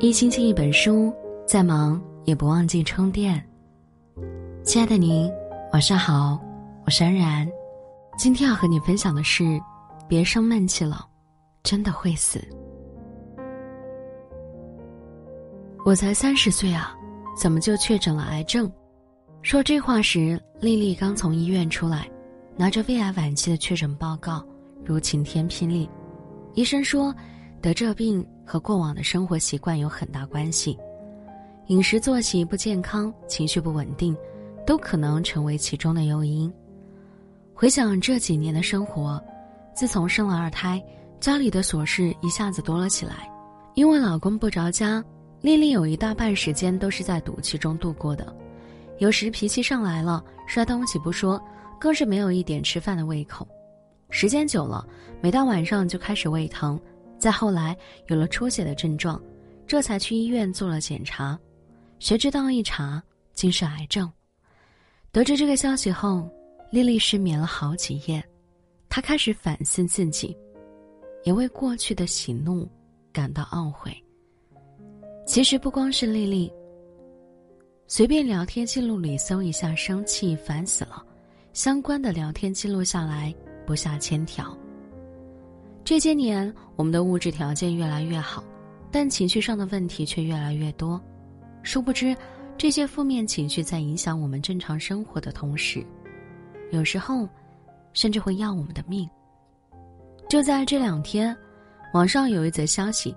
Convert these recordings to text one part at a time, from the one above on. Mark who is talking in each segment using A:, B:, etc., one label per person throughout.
A: 一星期一本书，再忙也不忘记充电。亲爱的您，晚上好，我是安然。今天要和你分享的是：别生闷气了，真的会死。我才三十岁啊，怎么就确诊了癌症？说这话时，丽丽刚从医院出来，拿着胃癌晚期的确诊报告，如晴天霹雳。医生说，得这病。和过往的生活习惯有很大关系，饮食作息不健康、情绪不稳定，都可能成为其中的诱因。回想这几年的生活，自从生了二胎，家里的琐事一下子多了起来。因为老公不着家，丽丽有一大半时间都是在赌气中度过的。有时脾气上来了，摔东西不说，更是没有一点吃饭的胃口。时间久了，每到晚上就开始胃疼。再后来有了出血的症状，这才去医院做了检查，谁知道一查竟是癌症。得知这个消息后，丽丽失眠了好几夜，她开始反思自己，也为过去的喜怒感到懊悔。其实不光是丽丽，随便聊天记录里搜一下“生气烦死了”，相关的聊天记录下来不下千条。这些年，我们的物质条件越来越好，但情绪上的问题却越来越多。殊不知，这些负面情绪在影响我们正常生活的同时，有时候，甚至会要我们的命。就在这两天，网上有一则消息：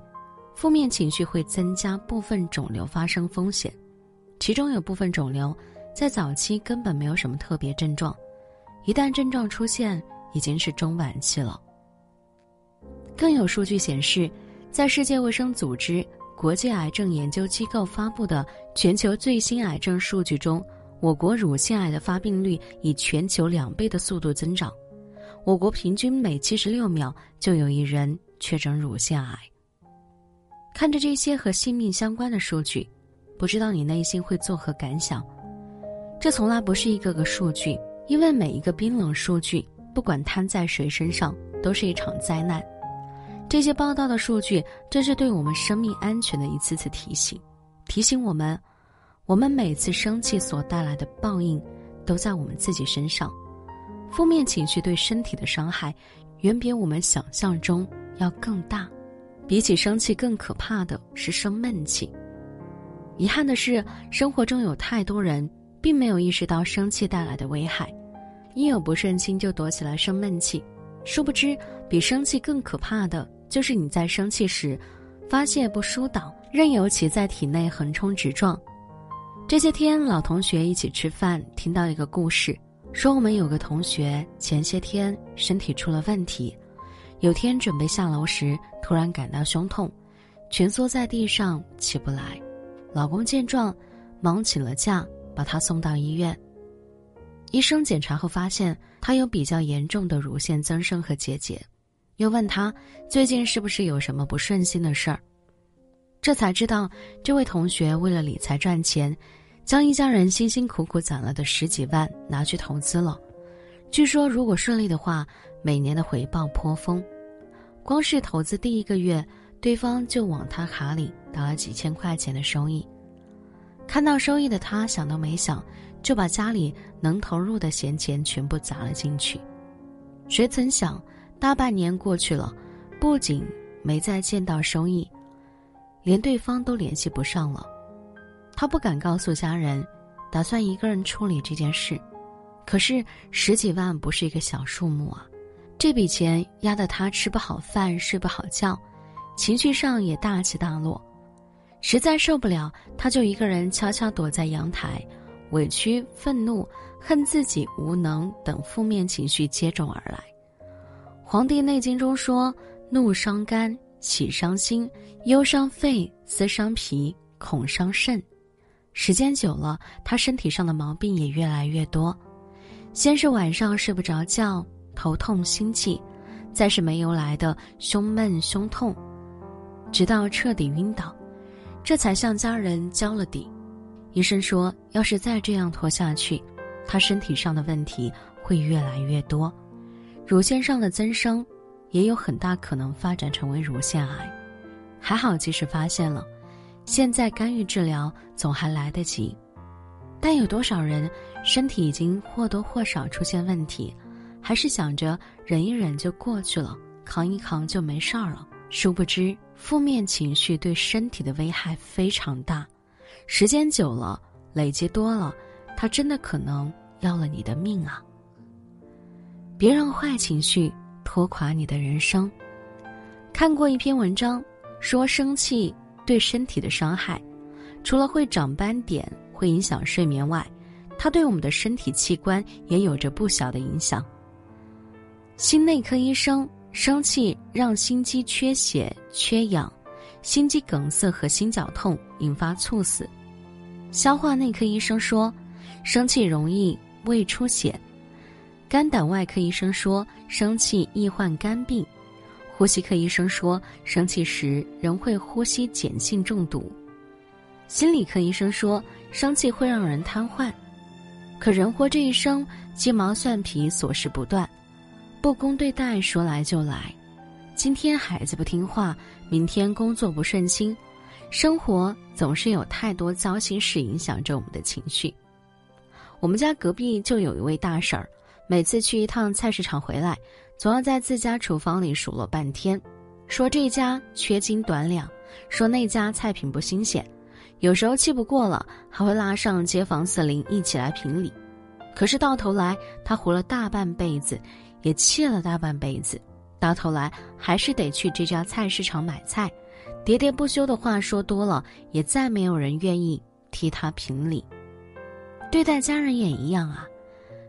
A: 负面情绪会增加部分肿瘤发生风险，其中有部分肿瘤在早期根本没有什么特别症状，一旦症状出现，已经是中晚期了。更有数据显示，在世界卫生组织国际癌症研究机构发布的全球最新癌症数据中，我国乳腺癌的发病率以全球两倍的速度增长。我国平均每七十六秒就有一人确诊乳腺癌。看着这些和性命相关的数据，不知道你内心会作何感想？这从来不是一个个数据，因为每一个冰冷数据，不管摊在谁身上，都是一场灾难。这些报道的数据，正是对我们生命安全的一次次提醒，提醒我们，我们每次生气所带来的报应，都在我们自己身上。负面情绪对身体的伤害，远比我们想象中要更大。比起生气，更可怕的是生闷气。遗憾的是，生活中有太多人，并没有意识到生气带来的危害，一有不顺心就躲起来生闷气，殊不知，比生气更可怕的。就是你在生气时，发泄不疏导，任由其在体内横冲直撞。这些天，老同学一起吃饭，听到一个故事，说我们有个同学前些天身体出了问题，有天准备下楼时，突然感到胸痛，蜷缩在地上起不来。老公见状，忙请了假，把他送到医院。医生检查后发现，他有比较严重的乳腺增生和结节。又问他最近是不是有什么不顺心的事儿，这才知道这位同学为了理财赚钱，将一家人辛辛苦苦攒了的十几万拿去投资了。据说如果顺利的话，每年的回报颇丰，光是投资第一个月，对方就往他卡里打了几千块钱的收益。看到收益的他想都没想，就把家里能投入的闲钱全部砸了进去。谁曾想？大半年过去了，不仅没再见到收益，连对方都联系不上了。他不敢告诉家人，打算一个人处理这件事。可是十几万不是一个小数目啊，这笔钱压得他吃不好饭、睡不好觉，情绪上也大起大落。实在受不了，他就一个人悄悄躲在阳台，委屈、愤怒、恨自己无能等负面情绪接踵而来。《黄帝内经》中说：“怒伤肝，喜伤心，忧伤肺，思伤脾，恐伤肾。”时间久了，他身体上的毛病也越来越多。先是晚上睡不着觉，头痛心悸，再是没由来的胸闷胸痛，直到彻底晕倒，这才向家人交了底。医生说，要是再这样拖下去，他身体上的问题会越来越多。乳腺上的增生，也有很大可能发展成为乳腺癌。还好，及时发现了，现在干预治疗总还来得及。但有多少人身体已经或多或少出现问题，还是想着忍一忍就过去了，扛一扛就没事儿了？殊不知，负面情绪对身体的危害非常大，时间久了，累积多了，它真的可能要了你的命啊！别让坏情绪拖垮你的人生。看过一篇文章，说生气对身体的伤害，除了会长斑点。会影响睡眠外，它对我们的身体器官也有着不小的影响。心内科医生生气让心肌缺血、缺氧，心肌梗塞和心绞痛，引发猝死。消化内科医生说，生气容易胃出血。肝胆外科医生说，生气易患肝病。呼吸科医生说，生气时人会呼吸碱性中毒。心理科医生说，生气会让人瘫痪。可人活这一生，鸡毛蒜皮琐事不断，不公对待说来就来。今天孩子不听话，明天工作不顺心，生活总是有太多糟心事影响着我们的情绪。我们家隔壁就有一位大婶儿，每次去一趟菜市场回来，总要在自家厨房里数落半天，说这家缺斤短两，说那家菜品不新鲜。有时候气不过了，还会拉上街坊四邻一起来评理。可是到头来，他活了大半辈子，也气了大半辈子，到头来还是得去这家菜市场买菜。喋喋不休的话说多了，也再没有人愿意替他评理。对待家人也一样啊，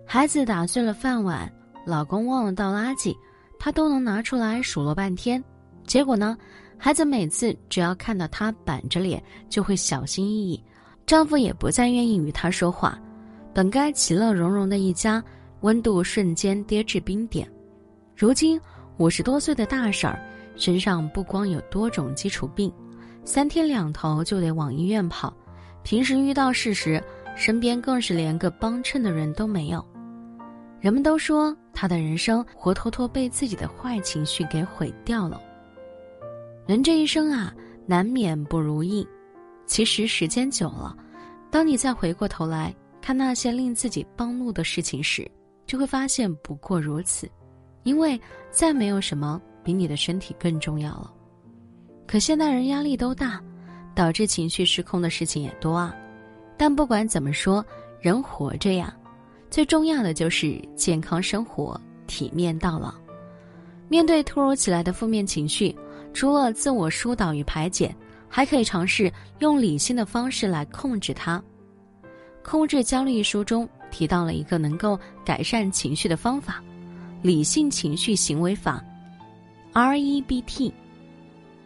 A: 孩子打碎了饭碗，老公忘了倒垃圾，他都能拿出来数落半天。结果呢？孩子每次只要看到他板着脸，就会小心翼翼，丈夫也不再愿意与他说话。本该其乐融融的一家，温度瞬间跌至冰点。如今五十多岁的大婶儿，身上不光有多种基础病，三天两头就得往医院跑。平时遇到事时，身边更是连个帮衬的人都没有。人们都说她的人生活脱脱被自己的坏情绪给毁掉了。人这一生啊，难免不如意。其实时间久了，当你再回过头来看那些令自己暴怒的事情时，就会发现不过如此。因为再没有什么比你的身体更重要了。可现代人压力都大，导致情绪失控的事情也多啊。但不管怎么说，人活着呀，最重要的就是健康生活、体面到老。面对突如其来的负面情绪。除了自我疏导与排解，还可以尝试用理性的方式来控制它。《控制焦虑》一书中提到了一个能够改善情绪的方法——理性情绪行为法 （REBT）。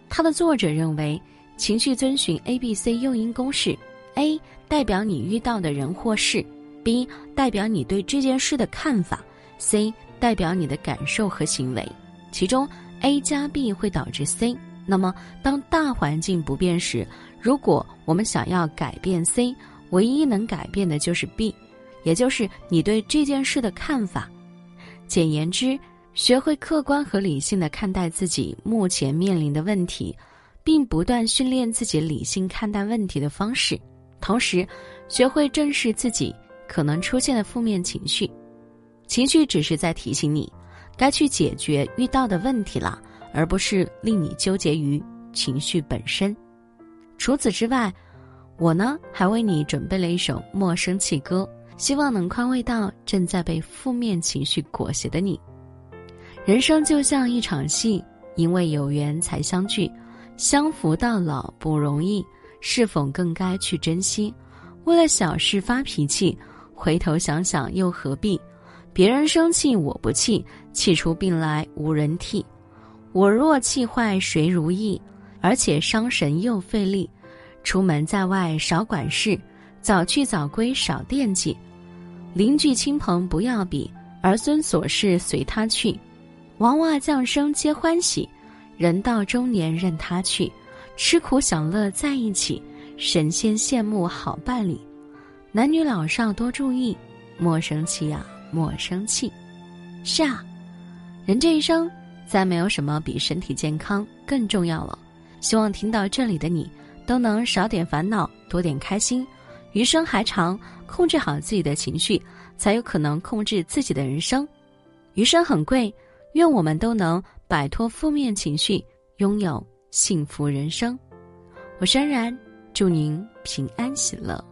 A: 它的作者认为，情绪遵循 A、B、C 诱因公式：A 代表你遇到的人或事；B 代表你对这件事的看法；C 代表你的感受和行为。其中，A 加 B 会导致 C，那么当大环境不变时，如果我们想要改变 C，唯一能改变的就是 B，也就是你对这件事的看法。简言之，学会客观和理性的看待自己目前面临的问题，并不断训练自己理性看待问题的方式，同时学会正视自己可能出现的负面情绪。情绪只是在提醒你。该去解决遇到的问题了，而不是令你纠结于情绪本身。除此之外，我呢还为你准备了一首陌生气歌，希望能宽慰到正在被负面情绪裹挟的你。人生就像一场戏，因为有缘才相聚，相扶到老不容易，是否更该去珍惜？为了小事发脾气，回头想想又何必？别人生气我不气，气出病来无人替。我若气坏谁如意？而且伤神又费力。出门在外少管事，早去早归少惦记。邻居亲朋不要比，儿孙琐事随他去。娃娃降生皆欢喜，人到中年任他去。吃苦享乐在一起，神仙羡慕好伴侣。男女老少多注意，莫生气呀。莫生气，是啊，人这一生再没有什么比身体健康更重要了。希望听到这里的你，都能少点烦恼，多点开心。余生还长，控制好自己的情绪，才有可能控制自己的人生。余生很贵，愿我们都能摆脱负面情绪，拥有幸福人生。我是安然，祝您平安喜乐。